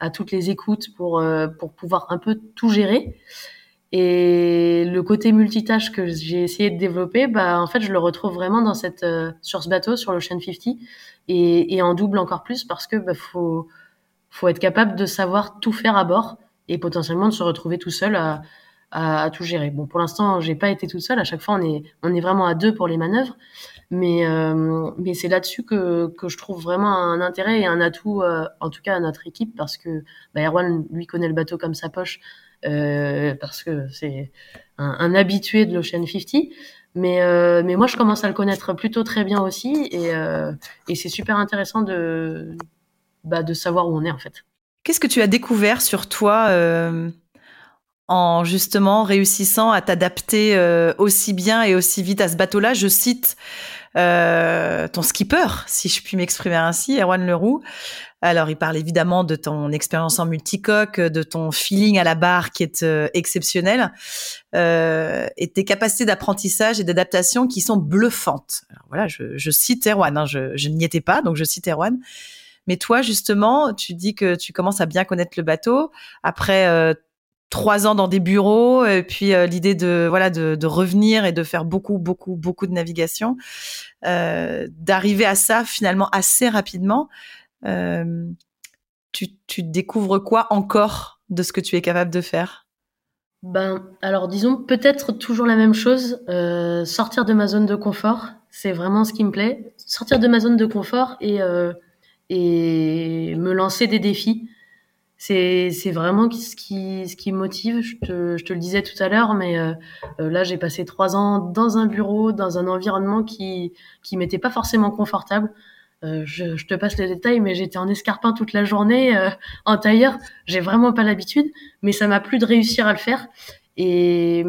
à toutes les écoutes pour, euh, pour pouvoir un peu tout gérer. Et le côté multitâche que j'ai essayé de développer, bah, en fait, je le retrouve vraiment dans cette, euh, sur ce bateau, sur l'Ocean 50, et, et en double encore plus parce que bah, faut, faut être capable de savoir tout faire à bord et potentiellement de se retrouver tout seul à, à, tout gérer. Bon, pour l'instant, j'ai pas été toute seule. À chaque fois, on est, on est vraiment à deux pour les manœuvres. Mais, euh, mais c'est là-dessus que, que je trouve vraiment un intérêt et un atout, euh, en tout cas à notre équipe, parce que bah, Erwan, lui, connaît le bateau comme sa poche, euh, parce que c'est un, un, habitué de l'Ocean 50. Mais, euh, mais moi, je commence à le connaître plutôt très bien aussi, et, euh, et c'est super intéressant de, bah, de savoir où on est en fait. Qu'est-ce que tu as découvert sur toi en justement réussissant à t'adapter euh, aussi bien et aussi vite à ce bateau-là? Je cite euh, ton skipper, si je puis m'exprimer ainsi, Erwan Leroux. Alors, il parle évidemment de ton expérience en multicoque, de ton feeling à la barre qui est euh, exceptionnel, euh, et tes capacités d'apprentissage et d'adaptation qui sont bluffantes. Voilà, je, cite Erwan, hein, je n'y étais pas, donc je cite Erwan. Mais toi, justement, tu dis que tu commences à bien connaître le bateau. Après euh, trois ans dans des bureaux et puis euh, l'idée de voilà de, de, revenir et de faire beaucoup beaucoup beaucoup de navigation euh, d'arriver à ça finalement assez rapidement euh, tu, tu découvres quoi encore de ce que tu es capable de faire? Ben alors disons peut-être toujours la même chose euh, sortir de ma zone de confort c'est vraiment ce qui me plaît sortir de ma zone de confort et et me lancer des défis. C'est, vraiment ce qui, ce qui motive. Je te, je te le disais tout à l'heure, mais euh, euh, là, j'ai passé trois ans dans un bureau, dans un environnement qui, qui m'était pas forcément confortable. Euh, je, je, te passe les détails, mais j'étais en escarpin toute la journée, euh, en tailleur. J'ai vraiment pas l'habitude, mais ça m'a plu de réussir à le faire et,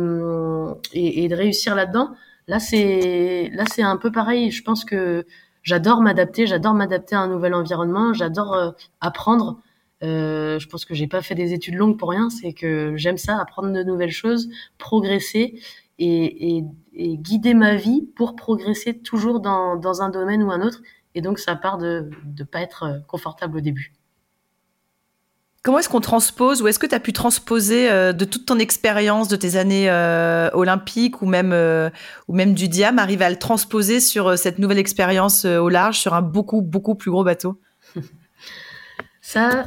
et, et de réussir là-dedans. Là, c'est là, c'est un peu pareil. Je pense que j'adore m'adapter, j'adore m'adapter à un nouvel environnement, j'adore euh, apprendre. Euh, je pense que j'ai pas fait des études longues pour rien, c'est que j'aime ça, apprendre de nouvelles choses, progresser et, guider ma vie pour progresser toujours dans, dans un domaine ou un autre. Et donc, ça part de ne pas être euh, confortable au début. Comment est-ce qu'on transpose ou est-ce que tu as pu transposer euh, de toute ton expérience de tes années euh, olympiques ou même, euh, ou même du diam, arriver à le transposer sur cette nouvelle expérience au large, sur un beaucoup, beaucoup plus gros bateau? Ça,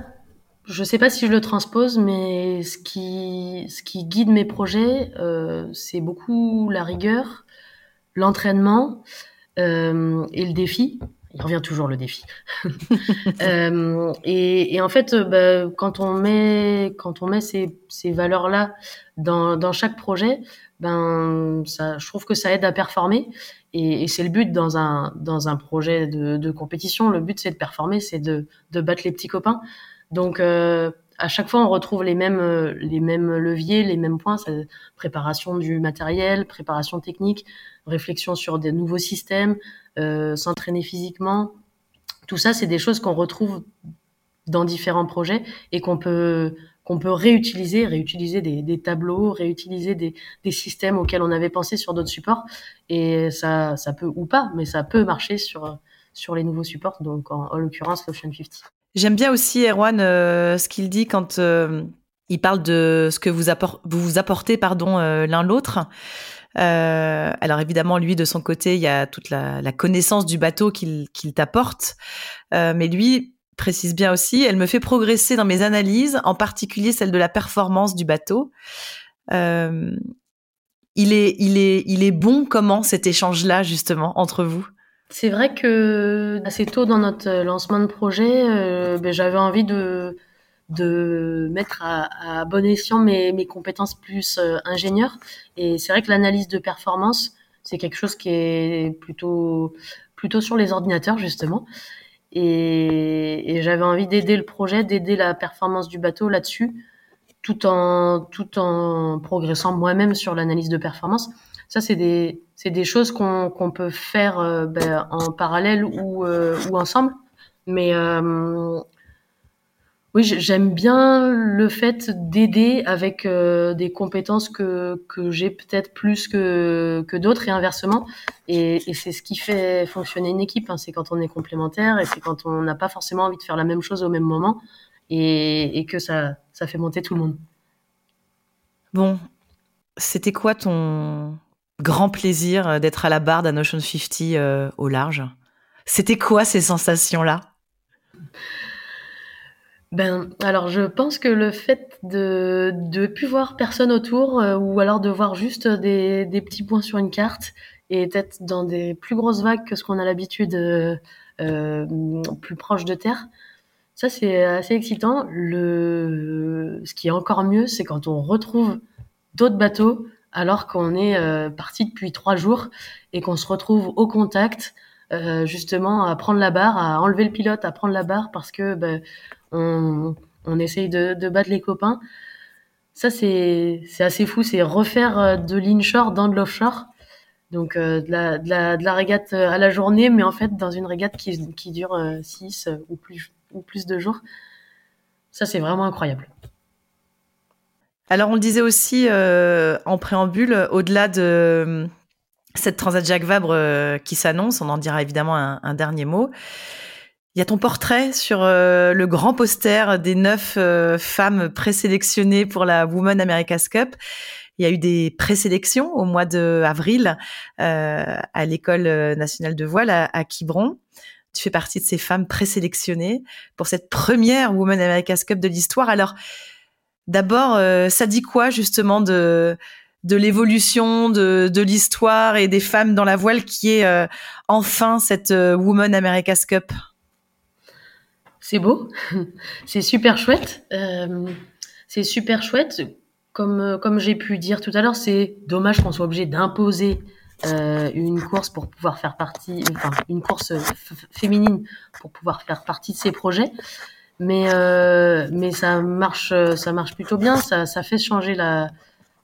je ne sais pas si je le transpose, mais ce qui, ce qui guide mes projets, c'est beaucoup la rigueur, l'entraînement et le défi il revient toujours le défi. euh, et, et, en fait, bah, quand on met quand on met ces, ces valeurs là dans, dans chaque projet, ben ça, je trouve que ça aide à performer. Et, et c'est le but dans un dans un projet de, de compétition. Le but c'est de performer, c'est de de battre les petits copains. Donc euh, à chaque fois, on retrouve les mêmes, les mêmes leviers, les mêmes points. Préparation du matériel, préparation technique, réflexion sur des nouveaux systèmes, euh, s'entraîner physiquement. Tout ça, c'est des choses qu'on retrouve dans différents projets et qu'on peut qu'on peut réutiliser, réutiliser des, tableaux, réutiliser des, des, systèmes auxquels on avait pensé sur d'autres supports. Et ça, ça peut ou pas, mais ça peut marcher sur sur les nouveaux supports, donc en, en l'occurrence l'Ocean 50. J'aime bien aussi Erwan euh, ce qu'il dit quand euh, il parle de ce que vous, vous, apportez pardon euh, l'un l'autre. Euh, alors évidemment, lui, de son côté, il y a toute la, la connaissance du bateau qu'il t'apporte. Euh, mais lui précise bien aussi, elle me fait progresser dans mes analyses, en particulier celle de la performance du bateau. Euh, il est, il est, il est bon comment cet échange-là justement entre vous? C'est vrai que assez tôt dans notre lancement de projet, euh, ben, j'avais envie de de mettre à, bon escient mes, mes compétences plus euh, ingénieur. Et c'est vrai que l'analyse de performance, c'est quelque chose qui est plutôt, plutôt sur les ordinateurs, justement. Et, j'avais envie d'aider le projet, d'aider la performance du bateau là-dessus, tout en, tout en progressant moi-même sur l'analyse de performance. Ça, c'est des, c'est des choses qu'on qu'on peut faire euh, ben, en parallèle ou, euh, ou ensemble. Mais euh, oui, j'aime bien le fait d'aider avec euh, des compétences que, que j'ai peut-être plus que, que d'autres et inversement. Et, c'est ce qui fait fonctionner une équipe. Hein. C'est quand on est complémentaire et c'est quand on n'a pas forcément envie de faire la même chose au même moment et, que ça, ça fait monter tout le monde. Bon, c'était quoi ton grand plaisir d'être à la barre d'un Ocean 50 euh, au large? C'était quoi ces sensations-là? Ben, alors je pense que le fait de de plus voir personne autour euh, ou alors de voir juste des, des petits points sur une carte et d'être dans des plus grosses vagues que ce qu'on a l'habitude euh, euh, plus proche de terre, ça c'est assez excitant. Le ce qui est encore mieux, c'est quand on retrouve d'autres bateaux alors qu'on est euh, parti depuis trois jours et qu'on se retrouve au contact. Euh, justement à prendre la barre, à enlever le pilote, à prendre la barre parce que ben, on, essaye de, battre les copains. Ça, c'est assez fou. C'est refaire euh, de l'inshore dans de l'offshore. Donc, euh, de, la, de, la, de, la, régate euh, à la journée, mais en fait, dans une régate qui, qui dure 6 euh, ou plus, ou plus de jours. Ça, c'est vraiment incroyable. Alors, on le disait aussi en préambule, au-delà de cette Transat Jacques Vabre qui s'annonce, on en dira évidemment un dernier mot. Il y a ton portrait sur euh, le grand poster des neuf euh, femmes présélectionnées pour la Women America's Cup. Il y a eu des présélections au mois d'avril euh, à l'école nationale de voile à, à, Quiberon. Tu fais partie de ces femmes présélectionnées pour cette première Women America's Cup de l'histoire. Alors, d'abord, euh, ça dit quoi justement de de l'évolution de, de l'histoire et des femmes dans la voile qui est enfin cette Women America's Cup? C'est beau, c'est super chouette. c'est super chouette. Comme, comme j'ai pu dire tout à l'heure, c'est dommage qu'on soit obligé d'imposer euh, une course pour pouvoir faire partie, enfin une course féminine pour pouvoir faire partie de ces projets. Mais euh, ça marche, ça marche plutôt bien. Ça, fait changer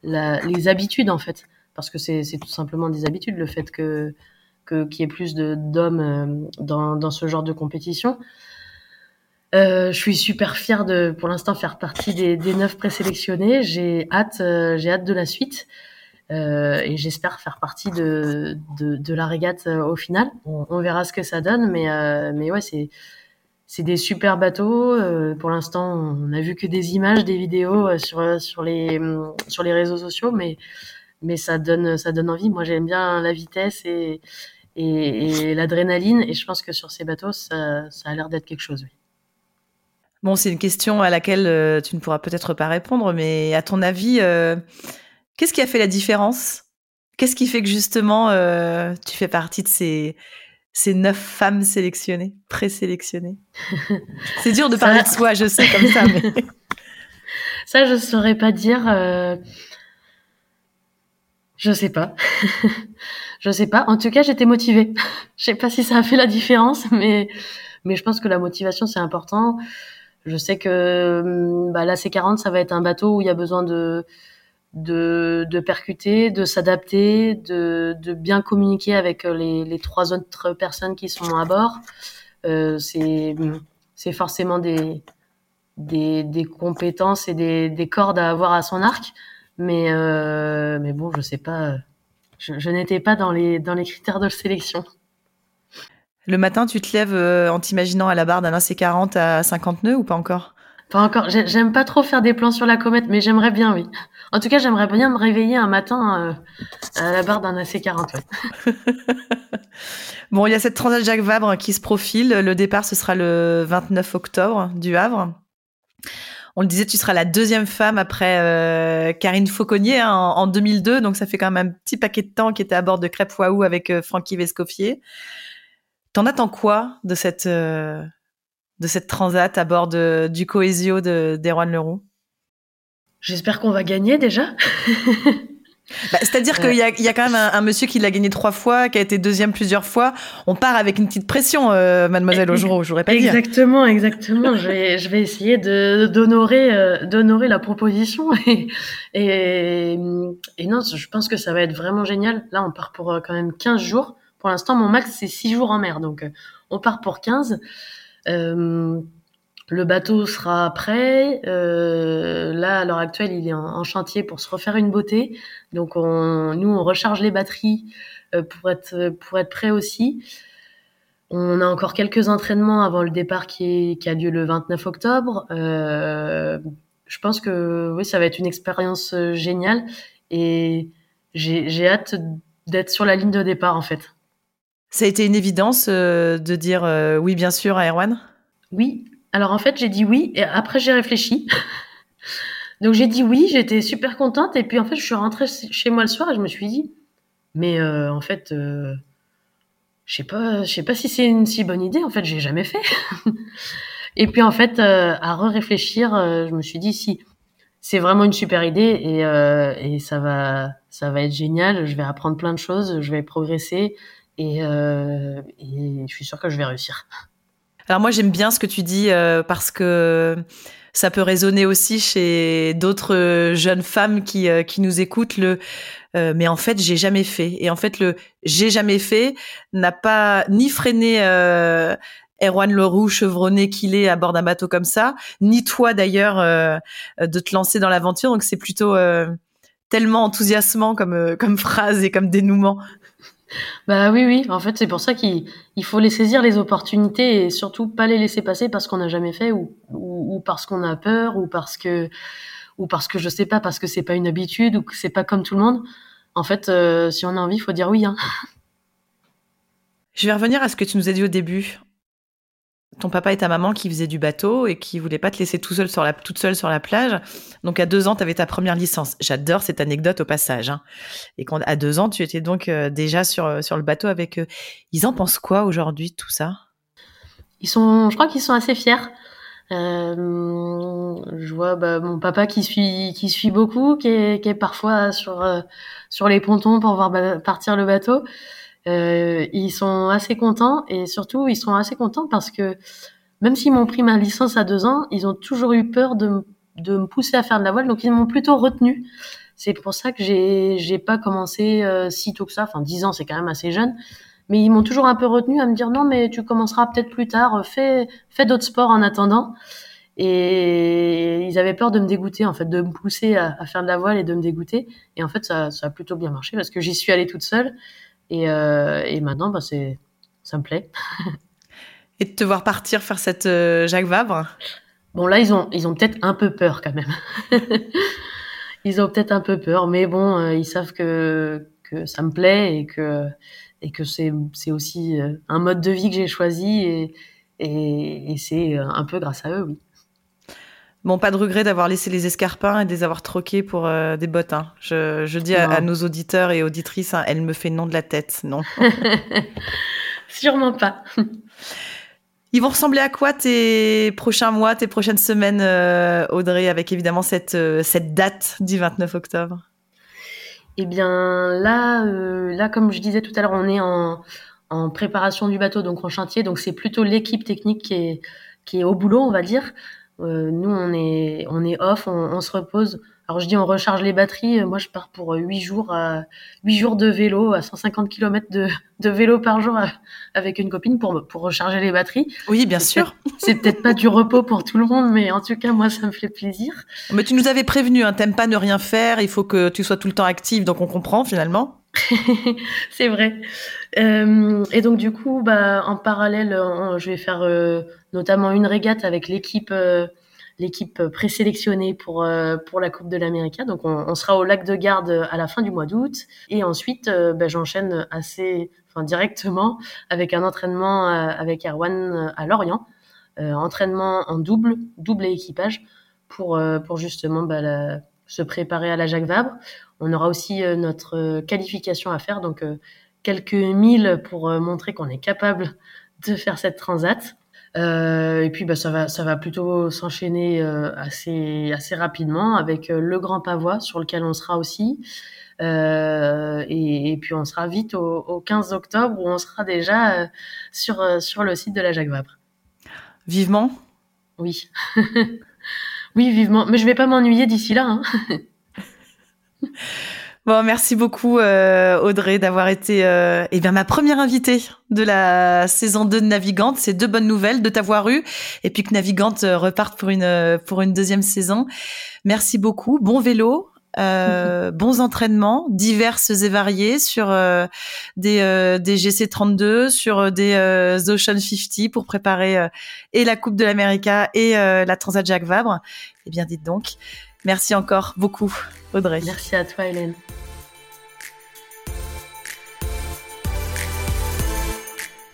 les habitudes en fait, parce que c'est tout simplement des habitudes le fait que qu'il y ait plus d'hommes euh, dans ce genre de compétition. Euh, je suis super fière de, pour l'instant, faire partie des, des neuf présélectionnés. J'ai hâte, euh, j'ai hâte de la suite. Euh, et j'espère faire partie de, de, de, la régate euh, au final. On, on, verra ce que ça donne, mais, euh, mais ouais, c'est c'est des super bateaux. Pour l'instant, on a vu que des images, des vidéos sur sur les sur les réseaux sociaux, mais mais ça donne ça donne envie. Moi, j'aime bien la vitesse et et, et l'adrénaline, et je pense que sur ces bateaux, ça, ça a l'air d'être quelque chose. Oui. Bon, c'est une question à laquelle tu ne pourras peut-être pas répondre, mais à ton avis, euh, Qu'est-ce qui a fait la différence? Qu'est-ce qui fait que justement euh, tu fais partie de ces, ces neuf femmes sélectionnées, présélectionnées? C'est dur de parler de soi, je sais comme ça. Mais... ça, je saurais pas dire. Euh... Je sais pas. je sais pas. En tout cas, j'étais motivée. je sais pas si ça a fait la différence, mais mais je pense que la motivation c'est important. Je sais que hum, bah, la C40, ça va être un bateau où il y a besoin de de, de percuter, de s'adapter, de, de, bien communiquer avec euh, les, les, trois autres personnes qui sont à bord. Euh, c'est forcément des, des, des, compétences et des, des, cordes à avoir à son arc. Mais, euh, mais bon, je sais pas. Je, je n'étais pas dans les, dans les critères de sélection. Le matin, tu te lèves euh, en t'imaginant à la barre d'un AC40 à 50 nœuds ou pas encore? Pas encore. J'aime pas trop faire des plans sur la comète, mais j'aimerais bien, oui. En tout cas, j'aimerais bien me réveiller un matin euh, à la barre d'un AC40. bon, il y a cette Transat Jacques Vabre qui se profile. Le départ, ce sera le 29 octobre du Havre. On le disait, tu seras la deuxième femme après euh, Karine Fauconnier hein, en, en, 2002, donc ça fait quand même un petit paquet de temps qui était à bord de Crêpe Waouh avec euh, Francky Vescoffier. T'en attends quoi de cette euh, de cette transat à bord de, du Coesio de d'Erwan Leroux? J'espère qu'on va gagner déjà. Bah, C'est-à-dire qu'il y a, y a quand même un, un monsieur qui l'a gagné trois fois, qui a été deuxième plusieurs fois. On part avec une petite pression, euh, mademoiselle Augereau, je voudrais pas exactement, dire. Exactement, exactement. je, vais, je vais essayer de, d'honorer, euh, d'honorer la proposition. Et, et, et, non, je pense que ça va être vraiment génial. Là, on part pour euh, quand même 15 jours. Pour l'instant, mon max, c'est 6 jours en mer. Donc, euh, on part pour 15. Euh, le bateau sera prêt. Euh, là, à l'heure actuelle, il est en, chantier pour se refaire une beauté. Donc, on, nous, on recharge les batteries euh, pour être pour être prêt aussi. On a encore quelques entraînements avant le départ qui, est, qui a lieu le 29 octobre. Euh, je pense que oui, ça va être une expérience euh, géniale et j'ai hâte d'être sur la ligne de départ en fait. Ça a été une évidence euh, de dire euh, oui, bien sûr, à Erwan? Oui, alors en fait, j'ai dit oui et après j'ai réfléchi. Donc j'ai dit oui, j'étais super contente et puis en fait, je suis rentrée chez moi le soir et je me suis dit mais euh, en fait je sais sais pas si c'est une si bonne idée en fait, j'ai jamais fait. et puis en fait à réfléchir, euh, je me suis dit si c'est vraiment une super idée et, et ça va ça va être génial, je vais apprendre plein de choses, je vais progresser et, euh, je suis sûre que je vais réussir. Alors moi j'aime bien ce que tu dis euh, parce que ça peut résonner aussi chez d'autres jeunes femmes qui euh, qui nous écoutent le euh, mais en fait j'ai jamais fait et en fait le j'ai jamais fait n'a pas ni freiné euh, Erwan Leroux chevronné qu'il est à bord d'un bateau comme ça ni toi d'ailleurs euh, de te lancer dans l'aventure donc c'est plutôt euh, tellement enthousiasmant comme comme phrase et comme dénouement. Bah oui, oui. En fait, c'est pour ça qu'il faut les saisir les opportunités et surtout pas les laisser passer parce qu'on n'a jamais fait ou, ou, parce qu'on a peur ou parce que ou parce que je sais pas parce que c'est pas une habitude ou que c'est pas comme tout le monde. En fait, euh, si on a envie, il faut dire oui. Hein. Je vais revenir à ce que tu nous as dit au début. Ton papa et ta maman qui faisaient du bateau et qui voulaient pas te laisser tout seul sur la, toute seule sur la plage. Donc à deux ans, tu avais ta première licence. J'adore cette anecdote au passage. Hein. Et quand à deux ans, tu étais donc euh, déjà sur sur le bateau avec eux. Ils en pensent quoi aujourd'hui tout ça? Ils sont, je crois qu'ils sont assez fiers. Euh, je vois bah, mon papa qui suit, qui suit beaucoup, qui est, qui parfois sur euh, sur les pontons pour voir partir le bateau. Euh, ils sont assez contents et surtout ils sont assez contents parce que même s'ils m'ont pris ma licence à deux ans, ils ont toujours eu peur de, me pousser à faire de la voile, donc ils m'ont plutôt retenu. C'est pour ça que j'ai j'ai pas commencé euh, si tôt que ça. Enfin, dix ans, c'est quand même assez jeune mais ils m'ont toujours un peu retenu à me dire non, mais tu commenceras peut-être plus tard, fais, fais d'autres sports en attendant. Et ils avaient peur de me dégoûter, en fait, de me pousser à, faire de la voile et de me dégoûter. Et en fait, ça, ça a plutôt bien marché parce que j'y suis allée toute seule. Et, euh, et maintenant, bah, c'est, ça me plaît. et de te voir partir faire cette euh, Jacques Vabre? Bon, là, ils ont, ils ont peut-être un peu peur quand même. ils ont peut-être un peu peur, mais bon, euh, ils savent que, que ça me plaît et que et que c'est c'est aussi un mode de vie que j'ai choisi et, et, et c'est un peu grâce à eux, oui. Bon, pas de regret d'avoir laissé les escarpins et de les avoir troqués pour euh, des bottes. Hein. Je, je, dis à, nos auditeurs et auditrices, hein, elle me fait non de la tête, non Sûrement pas. Ils vont ressembler à quoi tes prochains mois, tes prochaines semaines, euh, Audrey, avec évidemment cette, cette date du 29 octobre? Eh bien là, euh, là comme je disais tout à l'heure, on est en, en préparation du bateau, donc en chantier. Donc c'est plutôt l'équipe technique qui est, qui est au boulot, on va dire. Euh, nous, on est, on est off, on, on, se repose. Alors je dis on recharge les batteries. Moi, je pars pour huit jours, à, 8 jours de vélo à 150 km de, de vélo par jour avec une copine pour, pour recharger les batteries. Oui, bien sûr. C'est peut-être pas du repos pour tout le monde, mais en tout cas, moi, ça me fait plaisir. Mais tu nous avais prévenu, hein, t'aimes pas ne rien faire, il faut que tu sois tout le temps active, donc on comprend finalement. c'est vrai. Euh, et donc du coup, bah, en parallèle, je vais faire euh, notamment une régate avec l'équipe euh, l'équipe présélectionnée pour euh, pour la Coupe de l'Amérique. Donc on, on, sera au lac de Garde à la fin du mois d'août et ensuite bah, j'enchaîne assez enfin directement avec un entraînement avec Erwan à Lorient, entraînement en double, double équipage pour pour justement bah, la, se préparer à la Jacques Vabre. On aura aussi notre qualification à faire donc quelques milles pour montrer qu'on est capable de faire cette transat. Euh, et puis bah, ça va ça va plutôt s'enchaîner euh, assez assez rapidement avec euh, le Grand Pavois sur lequel on sera aussi. Euh, et, et, puis on sera vite au, au, 15 octobre où on sera déjà euh, sur sur le site de la Jacques Vabre. Vivement. Oui. oui, vivement. Mais je vais pas m'ennuyer d'ici là. Hein. Bon, merci beaucoup euh, Audrey d'avoir été euh, eh bien ma première invitée de la saison 2 de Navigante. C'est deux bonnes nouvelles de t'avoir eu et puis que Navigante euh, reparte pour une euh, pour une deuxième saison. Merci beaucoup. Bon vélo. Euh, bons entraînements divers et variés sur des, des GC32, sur des Ocean 50 pour préparer et la Coupe de l'Amérique et la Transat Jacques Vabre. Eh bien, dites donc, merci encore beaucoup, Audrey. Merci à toi, Hélène.